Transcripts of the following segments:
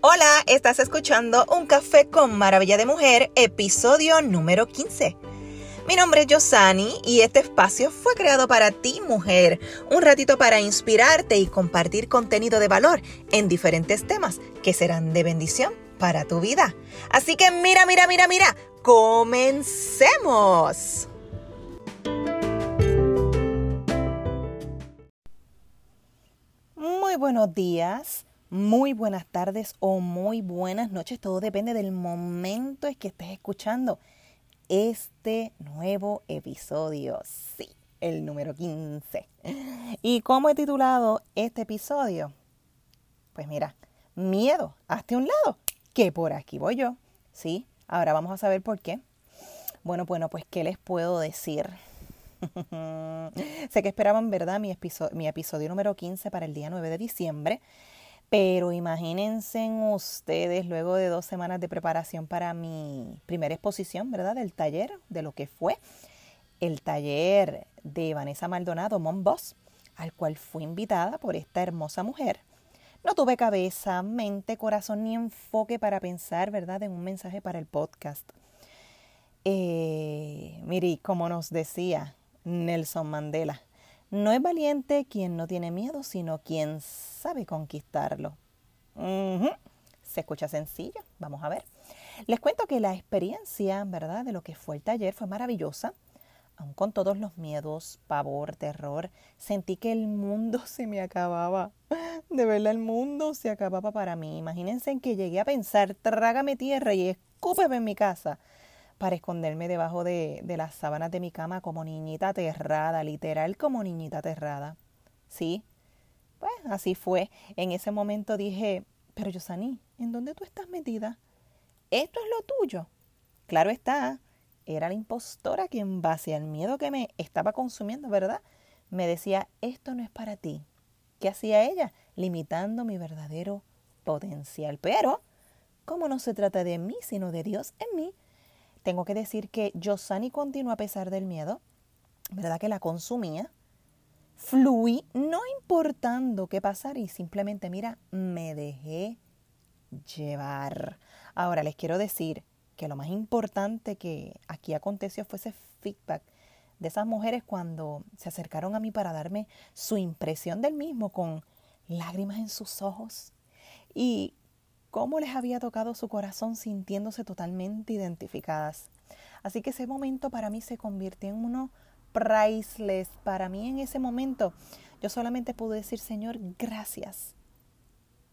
Hola, estás escuchando Un Café con Maravilla de Mujer, episodio número 15. Mi nombre es Yosani y este espacio fue creado para ti, mujer. Un ratito para inspirarte y compartir contenido de valor en diferentes temas que serán de bendición para tu vida. Así que mira, mira, mira, mira, comencemos. Muy buenos días muy buenas tardes o muy buenas noches. Todo depende del momento en que estés escuchando este nuevo episodio. Sí, el número 15. ¿Y cómo he titulado este episodio? Pues mira, miedo, hazte un lado, que por aquí voy yo. Sí, ahora vamos a saber por qué. Bueno, bueno, pues ¿qué les puedo decir? sé que esperaban, ¿verdad? Mi episodio, mi episodio número 15 para el día 9 de diciembre. Pero imagínense ustedes, luego de dos semanas de preparación para mi primera exposición, ¿verdad? Del taller, de lo que fue el taller de Vanessa Maldonado, Mom Boss, al cual fui invitada por esta hermosa mujer. No tuve cabeza, mente, corazón ni enfoque para pensar, ¿verdad?, en un mensaje para el podcast. Eh, mire, como nos decía Nelson Mandela, no es valiente quien no tiene miedo, sino quien sabe conquistarlo. Se escucha sencillo, vamos a ver. Les cuento que la experiencia, ¿verdad?, de lo que fue el taller fue maravillosa. Aun con todos los miedos, pavor, terror, sentí que el mundo se me acababa. De verdad, el mundo se acababa para mí. Imagínense en que llegué a pensar, trágame tierra y escúpeme en mi casa para esconderme debajo de, las sábanas de mi cama como niñita aterrada, literal como niñita aterrada. Sí, pues así fue. En ese momento dije, pero Yosani, ¿en dónde tú estás metida? ¿Esto es lo tuyo? Claro está, era la impostora que en base al miedo que me estaba consumiendo, ¿verdad? Me decía, esto no es para ti. ¿Qué hacía ella? Limitando mi verdadero potencial. Pero, como no se trata de mí, sino de Dios en mí, tengo que decir que Yosani continuó a pesar del miedo, ¿verdad? Que la consumía. Fluí, no importando qué pasara y simplemente, mira, me dejé llevar. Ahora les quiero decir que lo más importante que aquí aconteció fue ese feedback de esas mujeres cuando se acercaron a mí para darme su impresión del mismo con lágrimas en sus ojos y cómo les había tocado su corazón sintiéndose totalmente identificadas. Así que ese momento para mí se convirtió en uno priceless. Para mí en ese momento yo solamente pude decir, Señor, gracias.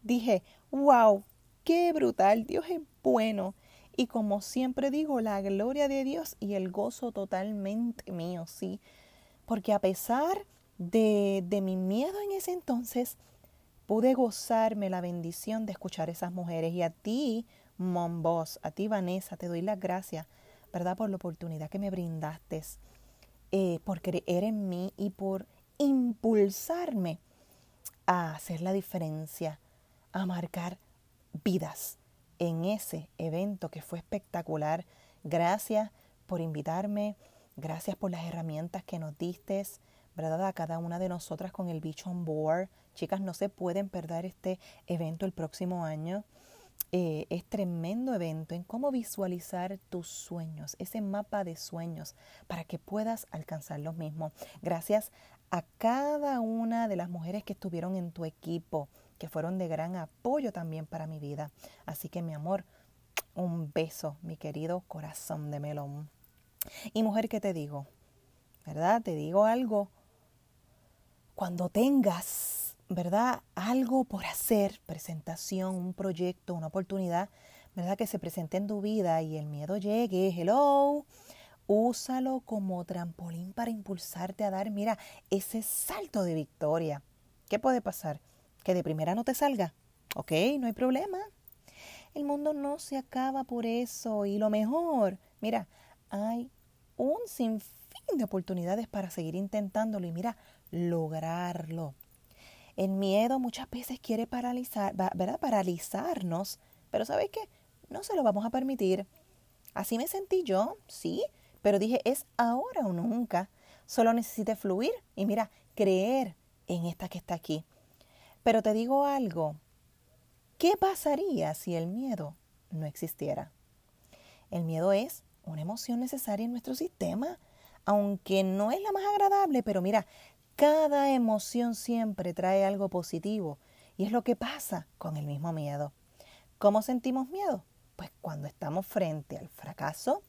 Dije, wow, qué brutal, Dios es bueno. Y como siempre digo, la gloria de Dios y el gozo totalmente mío, sí. Porque a pesar de, de mi miedo en ese entonces, pude gozarme la bendición de escuchar esas mujeres. Y a ti, Mom Boss, a ti, Vanessa, te doy las gracias, ¿verdad? Por la oportunidad que me brindaste, eh, por creer en mí y por impulsarme a hacer la diferencia, a marcar vidas en ese evento que fue espectacular. Gracias por invitarme, gracias por las herramientas que nos diste, ¿verdad? A cada una de nosotras con el bicho on board. Chicas, no se pueden perder este evento el próximo año. Eh, es tremendo evento en cómo visualizar tus sueños, ese mapa de sueños, para que puedas alcanzar los mismos. Gracias a cada una de las mujeres que estuvieron en tu equipo, que fueron de gran apoyo también para mi vida. Así que mi amor, un beso, mi querido corazón de melón. Y mujer, ¿qué te digo? ¿Verdad? Te digo algo cuando tengas, ¿verdad? Algo por hacer, presentación, un proyecto, una oportunidad, ¿verdad? Que se presente en tu vida y el miedo llegue, hello, úsalo como trampolín para impulsarte a dar, mira, ese salto de victoria. ¿Qué puede pasar? Que de primera no te salga. Ok, no hay problema. El mundo no se acaba por eso y lo mejor, mira, hay un sinfín de oportunidades para seguir intentándolo y mira, lograrlo. El miedo muchas veces quiere paralizar, ¿verdad? paralizarnos, pero ¿sabes qué? No se lo vamos a permitir. Así me sentí yo, sí, pero dije, es ahora o nunca. Solo necesite fluir y mira, creer en esta que está aquí. Pero te digo algo, ¿Qué pasaría si el miedo no existiera? El miedo es una emoción necesaria en nuestro sistema, aunque no es la más agradable, pero mira, cada emoción siempre trae algo positivo y es lo que pasa con el mismo miedo. ¿Cómo sentimos miedo? Pues cuando estamos frente al fracaso,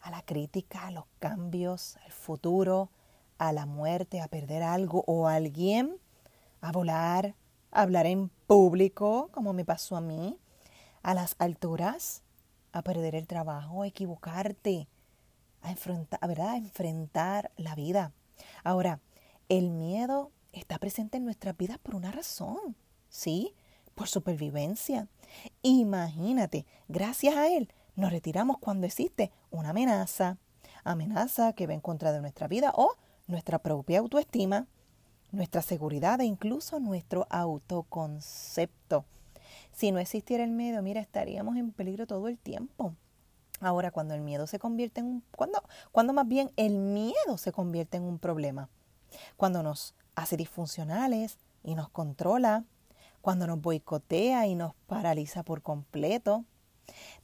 a la crítica, a los cambios, al futuro, a la muerte, a perder algo o a alguien, a volar, a hablar en público, como me pasó a mí, a las alturas, a perder el trabajo, a equivocarte, a enfrentar, ¿verdad? a enfrentar la vida. Ahora, el miedo está presente en nuestras vidas por una razón, ¿sí? Por supervivencia. Imagínate, gracias a él nos retiramos cuando existe una amenaza, amenaza que va en contra de nuestra vida o nuestra propia autoestima, nuestra seguridad e incluso nuestro autoconcepto. Si no existiera el miedo, mira, estaríamos en peligro todo el tiempo. Ahora, cuando el miedo se convierte en un... Cuando, cuando más bien el miedo se convierte en un problema. Cuando nos hace disfuncionales y nos controla. Cuando nos boicotea y nos paraliza por completo.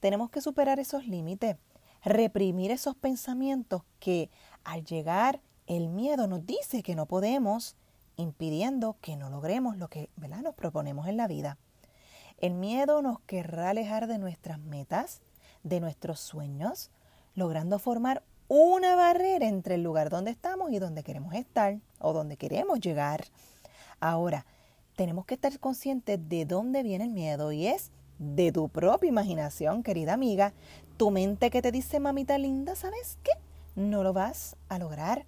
Tenemos que superar esos límites, reprimir esos pensamientos que al llegar el miedo nos dice que no podemos, impidiendo que no logremos lo que ¿verdad? nos proponemos en la vida. El miedo nos querrá alejar de nuestras metas, de nuestros sueños, logrando formar una barrera entre el lugar donde estamos y donde queremos estar o donde queremos llegar. Ahora, tenemos que estar conscientes de dónde viene el miedo y es de tu propia imaginación, querida amiga. Tu mente que te dice, mamita linda, ¿sabes qué? No lo vas a lograr.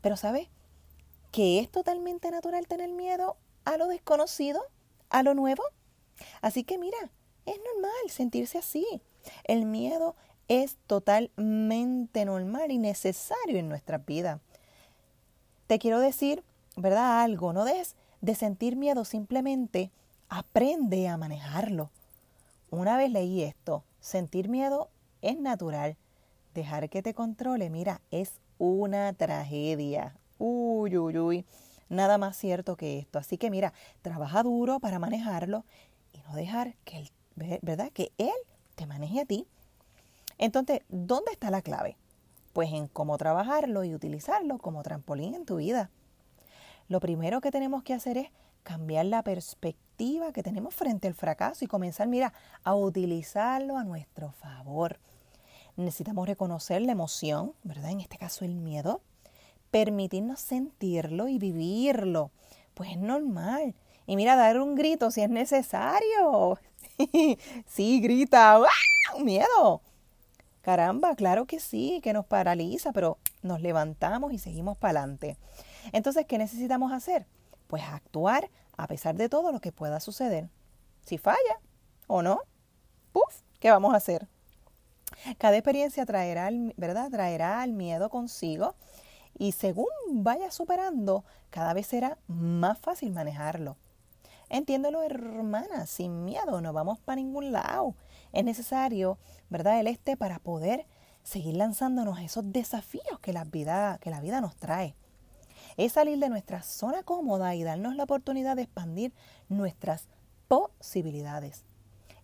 Pero ¿sabes? Que es totalmente natural tener miedo a lo desconocido, a lo nuevo. Así que mira, es normal sentirse así. El miedo es totalmente normal y necesario en nuestra vida. Te quiero decir, ¿verdad? Algo, no des de sentir miedo, simplemente aprende a manejarlo. Una vez leí esto, sentir miedo es natural. Dejar que te controle, mira, es una tragedia. Uy, uy, uy. Nada más cierto que esto. Así que mira, trabaja duro para manejarlo y no dejar que él, ¿verdad? Que él te maneje a ti. Entonces, ¿dónde está la clave? Pues en cómo trabajarlo y utilizarlo como trampolín en tu vida. Lo primero que tenemos que hacer es cambiar la perspectiva que tenemos frente al fracaso y comenzar, mira, a utilizarlo a nuestro favor. Necesitamos reconocer la emoción, ¿verdad? En este caso el miedo, permitirnos sentirlo y vivirlo. Pues es normal. Y mira, dar un grito si es necesario. sí, grita, Miedo. Caramba, claro que sí, que nos paraliza, pero nos levantamos y seguimos para adelante. Entonces, ¿qué necesitamos hacer? Pues actuar a pesar de todo lo que pueda suceder. Si falla o no, ¡puf! ¿Qué vamos a hacer? Cada experiencia traerá, ¿verdad? traerá el miedo consigo y según vaya superando, cada vez será más fácil manejarlo. Entiéndelo, hermana, sin miedo no vamos para ningún lado. Es necesario, ¿verdad? El este para poder seguir lanzándonos esos desafíos que la vida, que la vida nos trae es salir de nuestra zona cómoda y darnos la oportunidad de expandir nuestras posibilidades.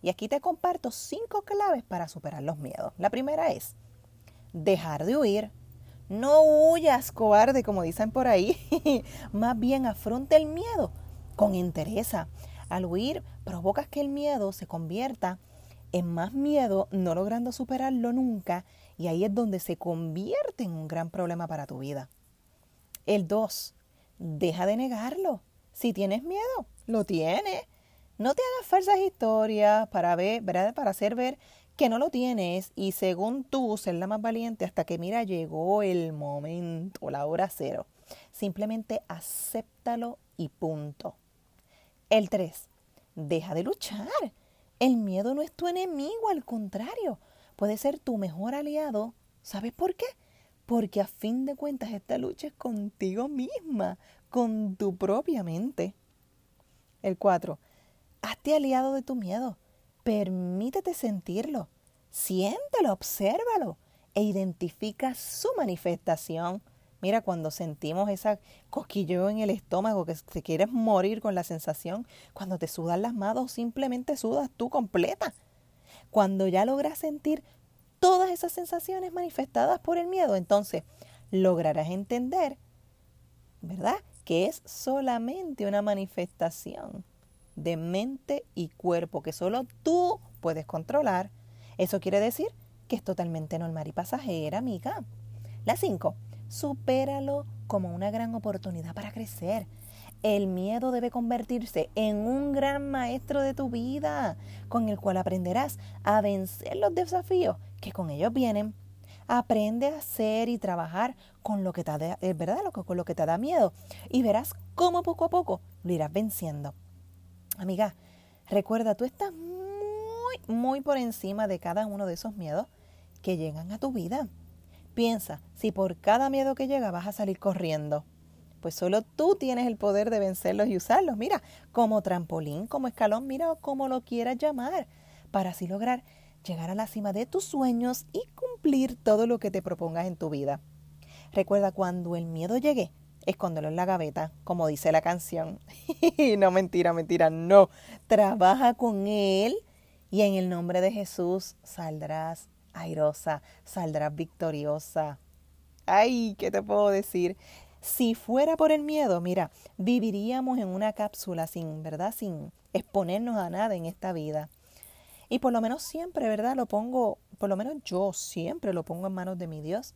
Y aquí te comparto cinco claves para superar los miedos. La primera es dejar de huir. No huyas, cobarde, como dicen por ahí. Más bien afronta el miedo con entereza. Al huir, provocas que el miedo se convierta en más miedo, no logrando superarlo nunca, y ahí es donde se convierte en un gran problema para tu vida. El 2, deja de negarlo. Si tienes miedo, lo tienes. No te hagas falsas historias para ver. Para hacer ver que no lo tienes y según tú ser la más valiente hasta que mira llegó el momento, la hora cero. Simplemente acéptalo y punto. El 3. Deja de luchar. El miedo no es tu enemigo, al contrario, puede ser tu mejor aliado. ¿Sabes por qué? porque a fin de cuentas esta lucha es contigo misma, con tu propia mente. El 4. Hazte aliado de tu miedo. Permítete sentirlo. Siéntelo, obsérvalo e identifica su manifestación. Mira, cuando sentimos esa cosquilleo en el estómago, que te quieres morir con la sensación, cuando te sudan las manos, simplemente sudas tú completa. Cuando ya logras sentir todas esas sensaciones manifestadas por el miedo, entonces lograrás entender, ¿verdad? Que es solamente una manifestación de mente y cuerpo que solo tú puedes controlar. Eso quiere decir que es totalmente normal y pasajera, amiga. La 5. Supéralo como una gran oportunidad para crecer. El miedo debe convertirse en un gran maestro de tu vida, con el cual aprenderás a vencer los desafíos que con ellos vienen. Aprende a hacer y trabajar con lo que te da, eh, ¿verdad? con lo que te da miedo y verás cómo poco a poco lo irás venciendo. Amiga, recuerda, tú estás muy, muy por encima de cada uno de esos miedos que llegan a tu vida. Piensa, si por cada miedo que llega vas a salir corriendo, pues solo tú tienes el poder de vencerlos y usarlos. Mira, como trampolín, como escalón, mira como lo quieras llamar, para así lograr llegar a la cima de tus sueños y cumplir todo lo que te propongas en tu vida. Recuerda, cuando el miedo llegue, escóndelo en la gaveta, como dice la canción. no, mentira, mentira, no. Trabaja con él y en el nombre de Jesús saldrás airosa, saldrás victoriosa. Ay, ¿qué te puedo decir? Si fuera por el miedo, mira, viviríamos en una cápsula sin, ¿verdad? Sin exponernos a nada en esta vida. Y por lo menos siempre, ¿verdad? Lo pongo, por lo menos yo siempre lo pongo en manos de mi Dios,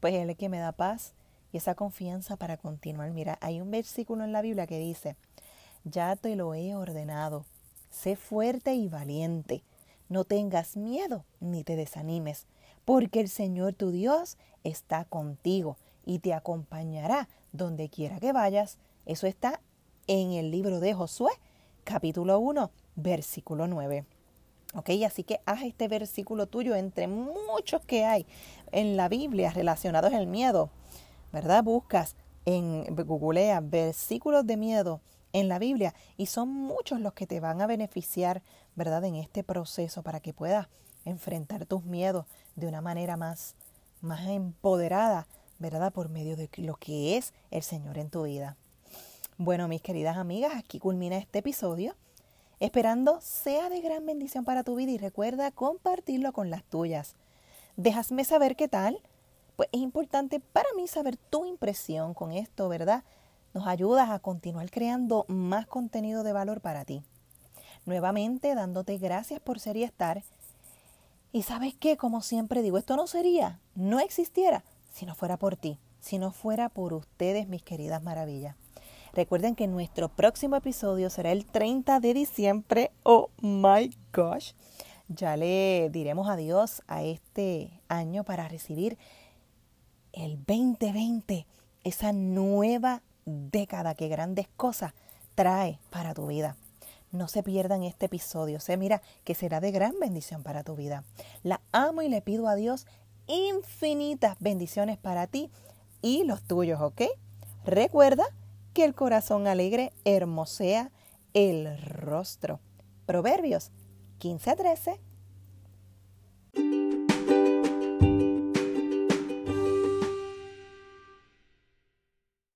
pues Él es que me da paz y esa confianza para continuar. Mira, hay un versículo en la Biblia que dice, ya te lo he ordenado, sé fuerte y valiente, no tengas miedo ni te desanimes, porque el Señor tu Dios está contigo y te acompañará donde quiera que vayas. Eso está en el libro de Josué, capítulo 1, versículo 9. Ok, así que haz este versículo tuyo entre muchos que hay en la Biblia relacionados al miedo, ¿verdad? Buscas en googlea versículos de miedo en la Biblia y son muchos los que te van a beneficiar, ¿verdad? En este proceso para que puedas enfrentar tus miedos de una manera más, más empoderada, ¿verdad? Por medio de lo que es el Señor en tu vida. Bueno, mis queridas amigas, aquí culmina este episodio, esperando sea de gran bendición para tu vida y recuerda compartirlo con las tuyas. Déjame saber qué tal. Pues es importante para mí saber tu impresión con esto, ¿verdad? nos ayudas a continuar creando más contenido de valor para ti. Nuevamente dándote gracias por ser y estar. Y sabes qué, como siempre digo, esto no sería, no existiera si no fuera por ti, si no fuera por ustedes, mis queridas maravillas. Recuerden que nuestro próximo episodio será el 30 de diciembre. Oh my gosh. Ya le diremos adiós a este año para recibir el 2020, esa nueva década que grandes cosas trae para tu vida. No se pierdan este episodio. Sé, mira, que será de gran bendición para tu vida. La amo y le pido a Dios infinitas bendiciones para ti y los tuyos, ¿ok? Recuerda que el corazón alegre hermosea el rostro. Proverbios 15 a 13